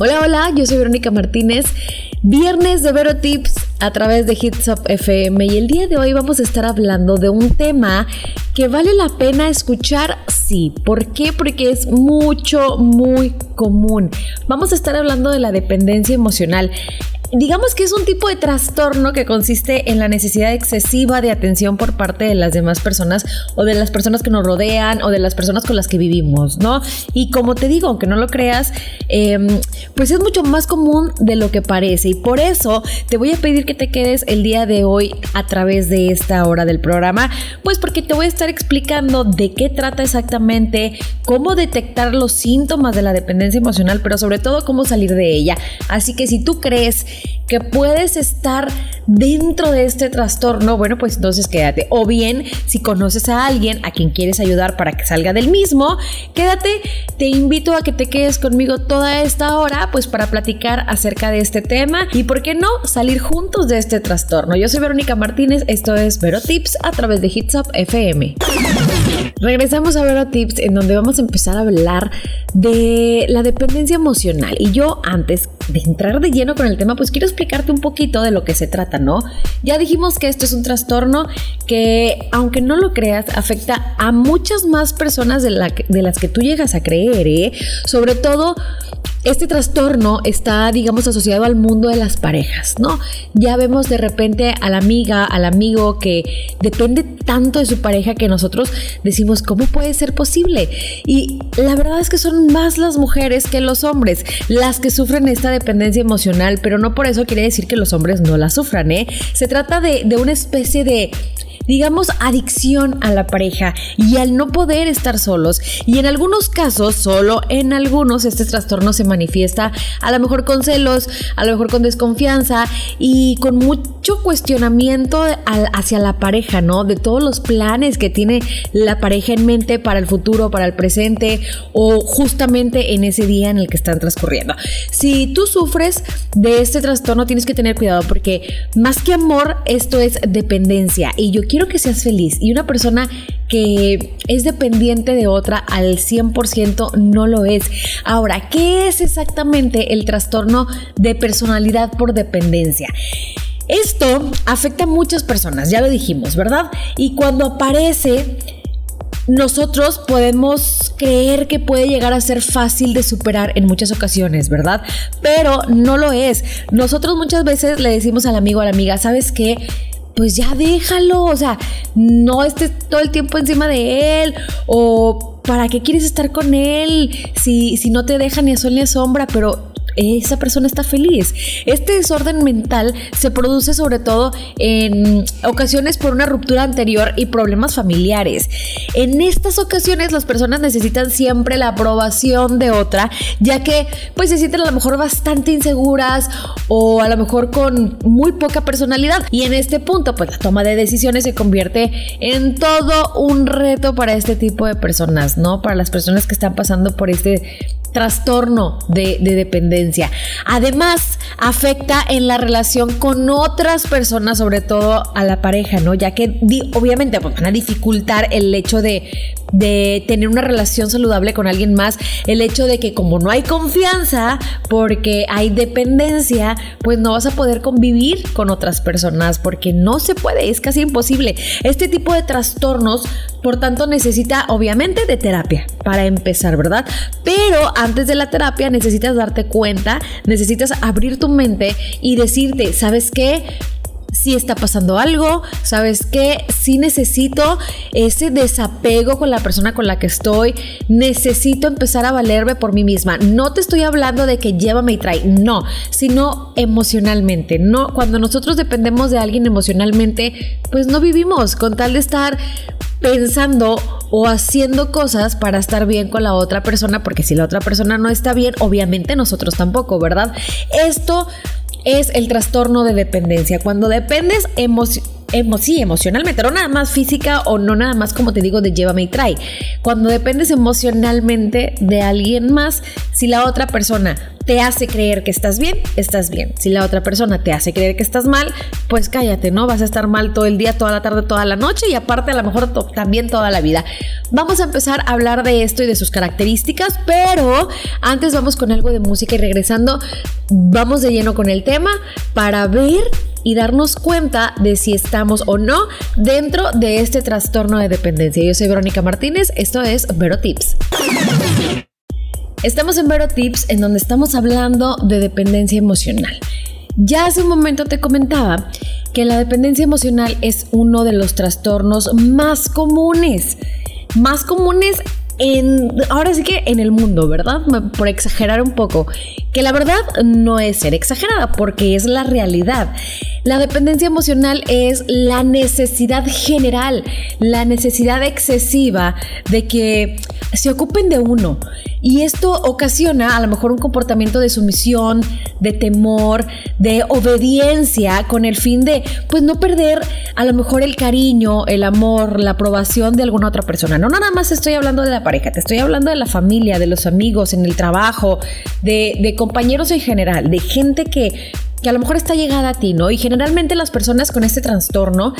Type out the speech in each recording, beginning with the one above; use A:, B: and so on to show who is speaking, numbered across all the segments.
A: Hola, hola, yo soy Verónica Martínez. Viernes de Vero Tips a través de Hits Up FM y el día de hoy vamos a estar hablando de un tema que vale la pena escuchar, sí. ¿Por qué? Porque es mucho, muy común. Vamos a estar hablando de la dependencia emocional digamos que es un tipo de trastorno que consiste en la necesidad excesiva de atención por parte de las demás personas o de las personas que nos rodean o de las personas con las que vivimos, ¿no? Y como te digo, aunque no lo creas, em, pues es mucho más común de lo que parece y por eso te voy a pedir que te quedes el día de hoy a través de esta hora del programa, pues porque te voy a estar explicando de qué trata exactamente, cómo detectar los síntomas de la dependencia emocional, pero sobre todo cómo salir de ella. Así que si tú crees que puedes estar dentro de este trastorno, bueno, pues entonces quédate. O bien, si conoces a alguien a quien quieres ayudar para que salga del mismo, quédate. Te invito a que te quedes conmigo toda esta hora, pues para platicar acerca de este tema y, ¿por qué no?, salir juntos de este trastorno. Yo soy Verónica Martínez, esto es Vero Tips a través de Hits FM. Regresamos a Vero Tips, en donde vamos a empezar a hablar de la dependencia emocional. Y yo, antes de entrar de lleno con el tema, pues quiero explicarte un poquito de lo que se trata, ¿no? Ya dijimos que esto es un trastorno que, aunque no lo creas, afecta a muchas más personas de, de las que tú llegas a creer, ¿eh? Sobre todo este trastorno está, digamos, asociado al mundo de las parejas, ¿no? Ya vemos de repente a la amiga, al amigo que depende tanto de su pareja que nosotros decimos, ¿cómo puede ser posible? Y la verdad es que son más las mujeres que los hombres las que sufren esta dependencia emocional, pero no por eso quiere decir que los hombres no la sufran, ¿eh? Se trata de, de una especie de digamos, adicción a la pareja y al no poder estar solos. Y en algunos casos, solo en algunos, este trastorno se manifiesta a lo mejor con celos, a lo mejor con desconfianza y con mucho cuestionamiento hacia la pareja, ¿no? De todos los planes que tiene la pareja en mente para el futuro, para el presente o justamente en ese día en el que están transcurriendo. Si tú sufres de este trastorno, tienes que tener cuidado porque más que amor, esto es dependencia. Y yo quiero quiero que seas feliz y una persona que es dependiente de otra al 100% no lo es. Ahora, ¿qué es exactamente el trastorno de personalidad por dependencia? Esto afecta a muchas personas, ya lo dijimos, ¿verdad? Y cuando aparece nosotros podemos creer que puede llegar a ser fácil de superar en muchas ocasiones, ¿verdad? Pero no lo es. Nosotros muchas veces le decimos al amigo o a la amiga, ¿sabes qué? Pues ya déjalo, o sea, no estés todo el tiempo encima de él o para qué quieres estar con él si, si no te deja ni a sol ni a sombra, pero esa persona está feliz. Este desorden mental se produce sobre todo en ocasiones por una ruptura anterior y problemas familiares. En estas ocasiones las personas necesitan siempre la aprobación de otra, ya que pues se sienten a lo mejor bastante inseguras o a lo mejor con muy poca personalidad. Y en este punto pues la toma de decisiones se convierte en todo un reto para este tipo de personas, ¿no? Para las personas que están pasando por este trastorno de, dependencia. Además, afecta en la relación con otras personas, sobre todo a la pareja, ¿no? Ya que obviamente pues, van a dificultar el hecho de, de tener una relación saludable con alguien más, el hecho de que como no hay confianza, porque hay dependencia, pues no vas a poder convivir con otras personas, porque no se puede, es casi imposible. Este tipo de trastornos, por tanto, necesita obviamente de terapia para empezar, ¿verdad? Pero antes de la terapia necesitas darte cuenta, necesitas abrir tu mente y decirte, ¿sabes qué? Si está pasando algo, sabes que si necesito ese desapego con la persona con la que estoy, necesito empezar a valerme por mí misma. No te estoy hablando de que llévame y trae, no, sino emocionalmente. No, cuando nosotros dependemos de alguien emocionalmente, pues no vivimos con tal de estar pensando o haciendo cosas para estar bien con la otra persona, porque si la otra persona no está bien, obviamente nosotros tampoco, ¿verdad? Esto es el trastorno de dependencia. Cuando dependes sí, emocionalmente, no nada más física o no nada más como te digo de llévame y trae. Cuando dependes emocionalmente de alguien más, si la otra persona te hace creer que estás bien, estás bien. Si la otra persona te hace creer que estás mal, pues cállate, ¿no? Vas a estar mal todo el día, toda la tarde, toda la noche y aparte a lo mejor también toda la vida. Vamos a empezar a hablar de esto y de sus características, pero antes vamos con algo de música y regresando, vamos de lleno con el tema para ver y darnos cuenta de si estamos o no dentro de este trastorno de dependencia. Yo soy Verónica Martínez, esto es Vero Tips. Estamos en Vero Tips en donde estamos hablando de dependencia emocional. Ya hace un momento te comentaba que la dependencia emocional es uno de los trastornos más comunes. Más comunes en, ahora sí que en el mundo, ¿verdad? Por exagerar un poco, que la verdad no es ser exagerada porque es la realidad. La dependencia emocional es la necesidad general, la necesidad excesiva de que se ocupen de uno. Y esto ocasiona a lo mejor un comportamiento de sumisión, de temor, de obediencia con el fin de pues no perder a lo mejor el cariño, el amor, la aprobación de alguna otra persona. No nada más estoy hablando de la pareja, te estoy hablando de la familia, de los amigos, en el trabajo, de, de compañeros en general, de gente que que a lo mejor está llegada a ti, ¿no? Y generalmente las personas con este trastorno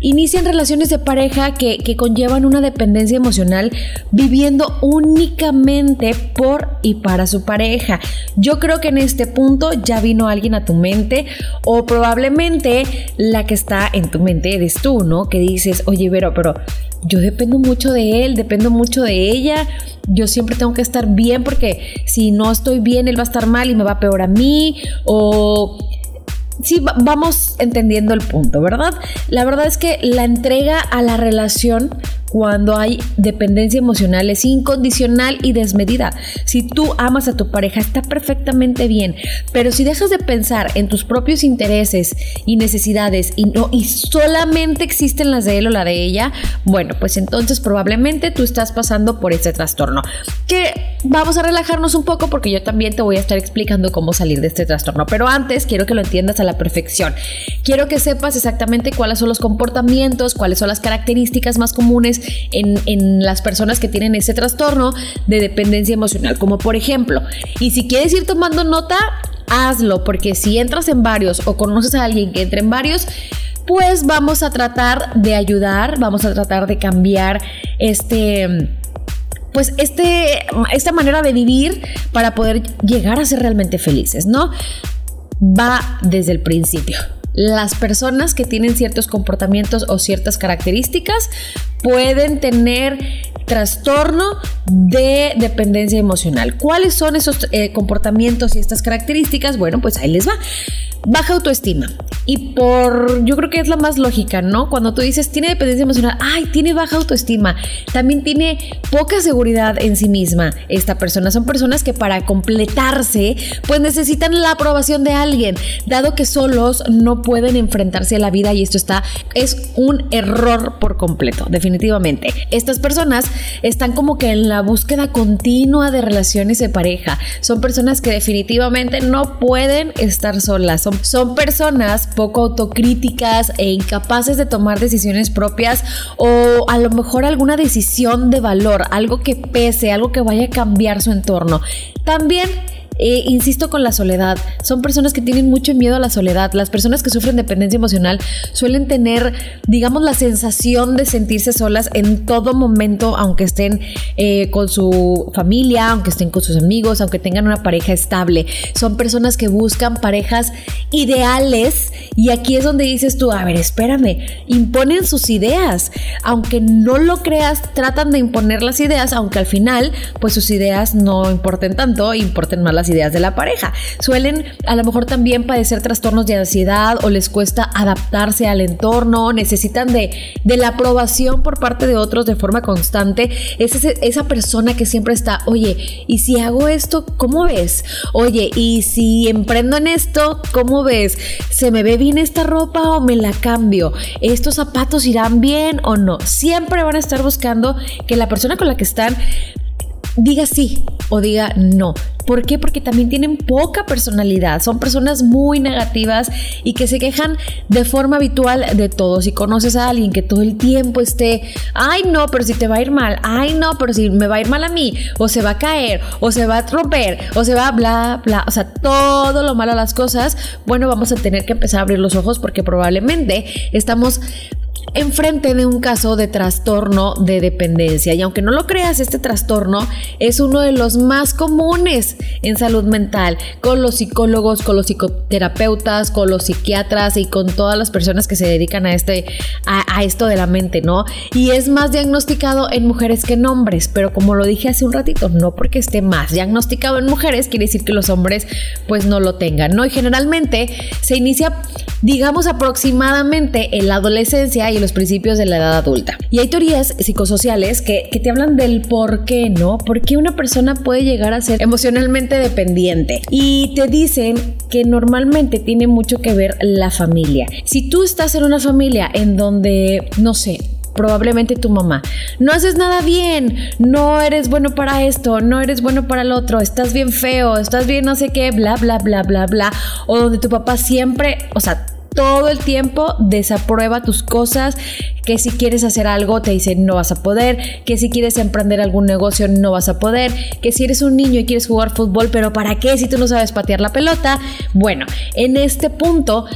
A: inician relaciones de pareja que, que, conllevan una dependencia emocional viviendo únicamente por y para su pareja. Yo creo que en este punto ya vino alguien a tu mente o probablemente la que está en tu mente eres tú, ¿no? Que dices, oye, Vero, pero yo dependo mucho de él, dependo mucho de ella, yo siempre tengo que estar bien porque si no estoy bien, él va a estar mal y me va peor a mí o sí, vamos entendiendo el punto, ¿verdad? La verdad es que la entrega a la relación cuando hay dependencia emocional es incondicional y desmedida. Si tú amas a tu pareja está perfectamente bien, pero si dejas de pensar en tus propios intereses y necesidades y no y solamente existen las de él o la de ella, bueno, pues entonces probablemente tú estás pasando por ese trastorno. Que vamos a relajarnos un poco porque yo también te voy a estar explicando cómo salir de este trastorno, pero antes quiero que lo entiendas a la perfección. Quiero que sepas exactamente cuáles son los comportamientos, cuáles son las características más comunes en, las personas que tienen ese trastorno de dependencia emocional, como por ejemplo, y si quieres ir tomando nota, hazlo, porque si entras en varios o conoces a alguien que entre en varios, pues vamos a tratar de ayudar, vamos a tratar de cambiar este pues este, esta manera de vivir para poder llegar a ser realmente felices, ¿no? Va desde el principio las personas que tienen ciertos comportamientos o ciertas características pueden tener trastorno de dependencia emocional. ¿Cuáles son esos eh, comportamientos y estas características? Bueno, pues ahí les va. Baja autoestima. Y por, yo creo que es la más lógica, ¿no? Cuando tú dices, tiene dependencia emocional, ay, tiene baja autoestima, también tiene poca seguridad en sí misma. Esta persona son personas que para completarse, pues necesitan la aprobación de alguien, dado que solos no pueden enfrentarse a la vida y esto está, es un error por completo, definitivamente. Estas personas están como que en la búsqueda continua de relaciones de pareja. Son personas que definitivamente no pueden estar solas. Son, son personas poco autocríticas e incapaces de tomar decisiones propias o a lo mejor alguna decisión de valor, algo que pese, algo que vaya a cambiar su entorno. También eh, insisto con la soledad. Son personas que tienen mucho miedo a la soledad. Las personas que sufren dependencia emocional suelen tener, digamos, la sensación de sentirse solas en todo momento, aunque estén eh, con su familia, aunque estén con sus amigos, aunque tengan una pareja estable. Son personas que buscan parejas ideales y aquí es donde dices tú, a ver, espérame, imponen sus ideas. Aunque no lo creas, tratan de imponer las ideas, aunque al final, pues sus ideas no importen tanto, importen más las ideas de la pareja. Suelen a lo mejor también padecer trastornos de ansiedad o les cuesta adaptarse al entorno, necesitan de, de la aprobación por parte de otros de forma constante. Es esa persona que siempre está, oye, ¿y si hago esto, cómo ves? Oye, ¿y si emprendo en esto, cómo ves? ¿Se me ve bien esta ropa o me la cambio? ¿Estos zapatos irán bien o no? Siempre van a estar buscando que la persona con la que están diga sí o diga no. ¿Por qué? Porque también tienen poca personalidad, son personas muy negativas y que se quejan de forma habitual de todo. Si conoces a alguien que todo el tiempo esté, ay no, pero si te va a ir mal, ay no, pero si me va a ir mal a mí, o se va a caer, o se va a romper, o se va a bla, bla, o sea, todo lo malo a las cosas, bueno, vamos a tener que empezar a abrir los ojos porque probablemente estamos enfrente de un caso de trastorno de dependencia. Y aunque no lo creas, este trastorno es uno de los más comunes en salud mental, con los psicólogos, con los psicoterapeutas, con los psiquiatras y con todas las personas que se dedican a, este, a, esto de la mente, ¿no? Y es más diagnosticado en mujeres que en hombres, pero como lo dije hace un ratito, no porque esté más diagnosticado en mujeres, quiere decir que los hombres pues no lo tengan, ¿no? Y generalmente se inicia, digamos, aproximadamente en la adolescencia y los principios de la edad adulta. Y hay teorías psicosociales que, que te hablan del por qué, ¿no? ¿Por qué una persona puede llegar a ser emocionalmente dependiente? Y te dicen que normalmente tiene mucho que ver la familia. Si tú estás en una familia en donde, no sé, probablemente tu mamá. No haces nada bien, no eres bueno para esto, no eres bueno para el otro, estás bien feo, estás bien no sé qué, bla, bla, bla, bla, bla. O donde tu papá siempre, o sea, todo el tiempo desaprueba tus cosas, que si quieres hacer algo te dice no vas a poder, que si quieres emprender algún negocio no vas a poder, que si eres un niño y quieres jugar fútbol, pero ¿para qué si tú no sabes patear la pelota? Bueno, en este punto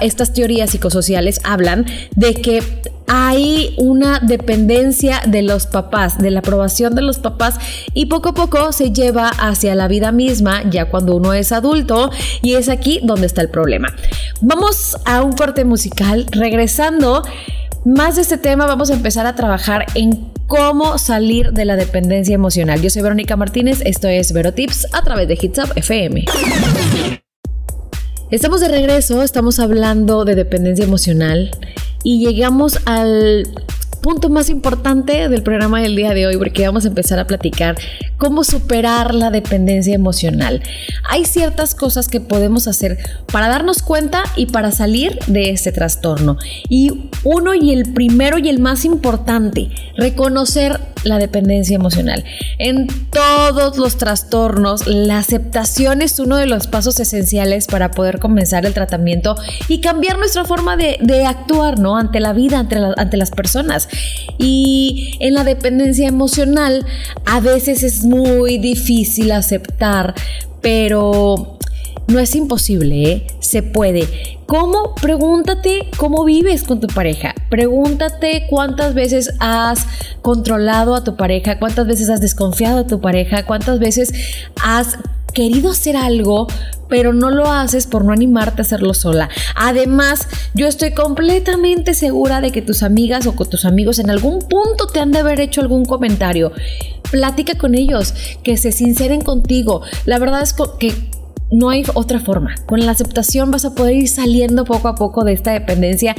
A: estas teorías psicosociales hablan de que hay una dependencia de los papás, de la aprobación de los papás y poco a poco se lleva hacia la vida misma ya cuando uno es adulto y es aquí donde está el problema. Vamos a un corte musical, regresando más de este tema vamos a empezar a trabajar en cómo salir de la dependencia emocional. Yo soy Verónica Martínez, esto es Vero Tips a través de Hits Up FM. Estamos de regreso, estamos hablando de dependencia emocional y llegamos al punto más importante del programa del día de hoy porque vamos a empezar a platicar cómo superar la dependencia emocional. Hay ciertas cosas que podemos hacer para darnos cuenta y para salir de este trastorno. Y uno y el primero y el más importante, reconocer la dependencia emocional. En todos los trastornos, la aceptación es uno de los pasos esenciales para poder comenzar el tratamiento y cambiar nuestra forma de, actuar, ¿no? Ante la vida, ante, ante las personas. Y en la dependencia emocional, a veces es muy difícil aceptar, pero no es imposible, ¿eh? se puede. ¿Cómo? Pregúntate cómo vives con tu pareja. Pregúntate cuántas veces has controlado a tu pareja, cuántas veces has desconfiado a tu pareja, cuántas veces has querido hacer algo, pero no lo haces por no animarte a hacerlo sola. Además, yo estoy completamente segura de que tus amigas o con tus amigos en algún punto te han de haber hecho algún comentario. Plática con ellos, que se sinceren contigo. La verdad es que no hay otra forma. Con la aceptación vas a poder ir saliendo poco a poco de esta dependencia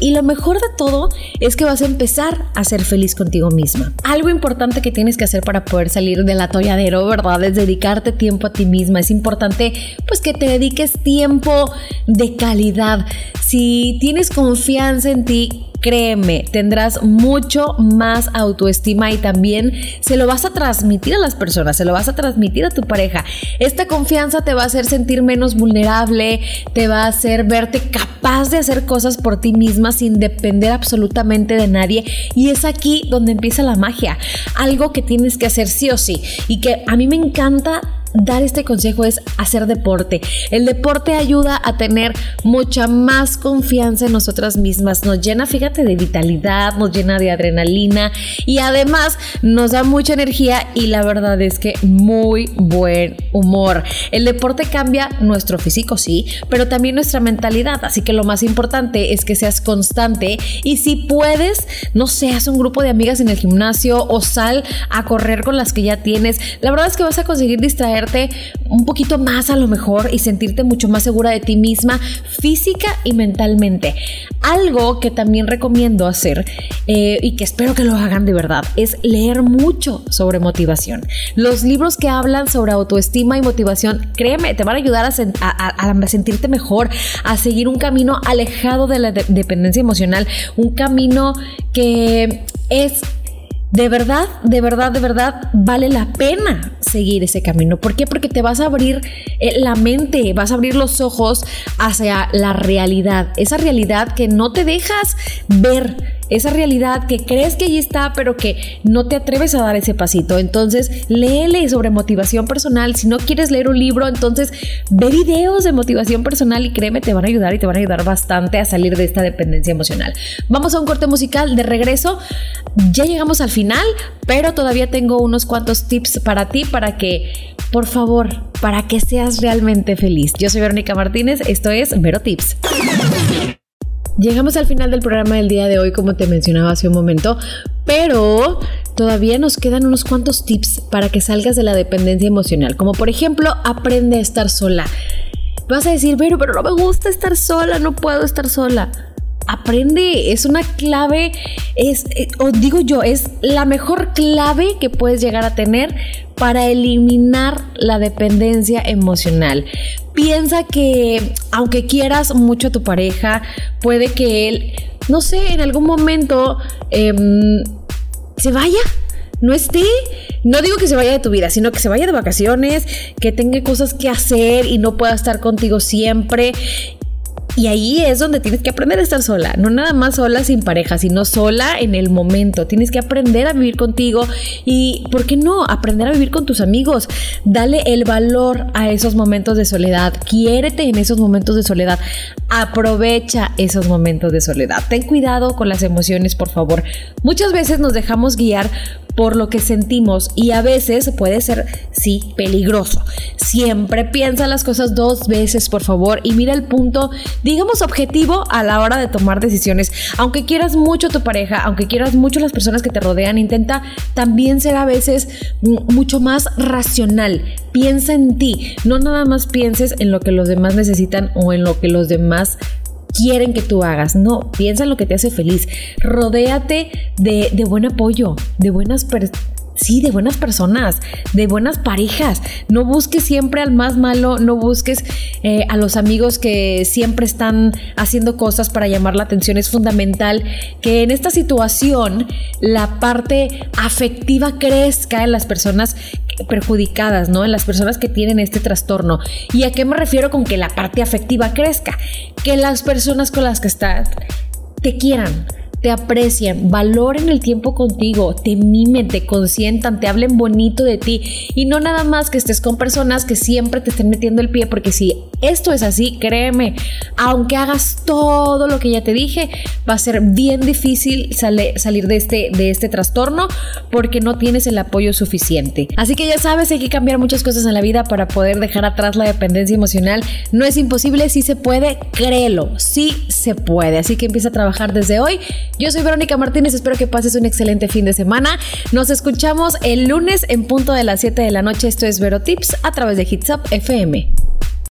A: y lo mejor de todo es que vas a empezar a ser feliz contigo misma. Algo importante que tienes que hacer para poder salir del atolladero, ¿verdad? Es dedicarte tiempo a ti misma. Es importante pues que te dediques tiempo de calidad. Si tienes confianza en ti, créeme, tendrás mucho más autoestima y también se lo vas a transmitir a las personas, se lo vas a transmitir a tu pareja. Esta confianza te va a hacer sentir menos vulnerable, te va a hacer verte capaz de hacer cosas por ti misma sin depender absolutamente de nadie. Y es aquí donde empieza la magia, algo que tienes que hacer sí o sí. Y que a mí me encanta dar este consejo es hacer deporte. El deporte ayuda a tener mucha más confianza en nosotras mismas. Nos llena, fíjate, de vitalidad, nos llena de adrenalina y además nos da mucha energía y la verdad es que muy buen humor. El deporte cambia nuestro físico, sí, pero también nuestra mentalidad. Así que lo más importante es que seas constante y si puedes, no seas un grupo de amigas en el gimnasio o sal a correr con las que ya tienes. La verdad es que vas a conseguir distraer un poquito más a lo mejor y sentirte mucho más segura de ti misma física y mentalmente. Algo que también recomiendo hacer eh, y que espero que lo hagan de verdad es leer mucho sobre motivación. Los libros que hablan sobre autoestima y motivación, créeme, te van a ayudar a, sentirte mejor, a seguir un camino alejado de la dependencia emocional, un camino que es de verdad, de verdad, de verdad vale la pena seguir ese camino. ¿Por qué? Porque te vas a abrir eh, la mente, vas a abrir los ojos hacia la realidad, esa realidad que no te dejas ver esa realidad que crees que ahí está, pero que no te atreves a dar ese pasito. Entonces, léele sobre motivación personal. Si no quieres leer un libro, entonces ve videos de motivación personal y créeme, te van a ayudar y te van a ayudar bastante a salir de esta dependencia emocional. Vamos a un corte musical de regreso. Ya llegamos al final, pero todavía tengo unos cuantos tips para ti para que, por favor, para que seas realmente feliz. Yo soy Verónica Martínez, esto es Vero Tips. Llegamos al final del programa del día de hoy, como te mencionaba hace un momento, pero todavía nos quedan unos cuantos tips para que salgas de la dependencia emocional, como por ejemplo, aprende a estar sola. Vas a decir, pero, pero no me gusta estar sola, no puedo estar sola aprende, es una clave, es, eh, o digo yo, es la mejor clave que puedes llegar a tener para eliminar la dependencia emocional. Piensa que aunque quieras mucho a tu pareja, puede que él, no sé, en algún momento em, se vaya no esté. No digo que se vaya de tu vida, sino que se vaya de vacaciones, que tenga cosas que hacer y no pueda estar contigo siempre. Y ahí es donde tienes que aprender a estar sola, no nada más sola sin pareja, sino sola en el momento. Tienes que aprender a vivir contigo y, ¿por qué no? Aprender a vivir con tus amigos. Dale el valor a esos momentos de soledad. Quiérete en esos momentos de soledad. Aprovecha esos momentos de soledad. Ten cuidado con las emociones, por favor. Muchas veces nos dejamos guiar por lo que sentimos y a veces puede ser, sí, peligroso. Siempre piensa las cosas dos veces, por favor, y mira el punto, digamos, objetivo a la hora de tomar decisiones. Aunque quieras mucho a tu pareja, aunque quieras mucho a las personas que te rodean, intenta también ser a veces mucho más racional. Piensa en ti, no nada más pienses en lo que los demás necesitan o en lo que los demás quieren que tú hagas. No, piensa en lo que te hace feliz. Rodéate de, de buen apoyo, de buenas personas sí, de buenas personas, de buenas parejas. No busques siempre al más malo, no busques eh, a los amigos que siempre están haciendo cosas para llamar la atención. Es fundamental que en esta situación la parte afectiva crezca en las personas perjudicadas, ¿no? En las personas que tienen este trastorno. ¿Y a qué me refiero con que la parte afectiva crezca? Que las personas con las que estás te quieran, te aprecien, valoren el tiempo contigo, te mimen, te consientan, te hablen bonito de ti y no nada más que estés con personas que siempre te estén metiendo el pie, porque si esto es así, créeme, aunque hagas todo lo que ya te dije, va a ser bien difícil salir de este, de este trastorno porque no tienes el apoyo suficiente. Así que ya sabes, hay que cambiar muchas cosas en la vida para poder dejar atrás la dependencia emocional. No es imposible, si se puede, créelo, sí se puede. Así que empieza a trabajar desde hoy yo soy Verónica Martínez, espero que pases un excelente fin de semana. Nos escuchamos el lunes en punto de las 7 de la noche. Esto es Vero Tips a través de Hits Up FM.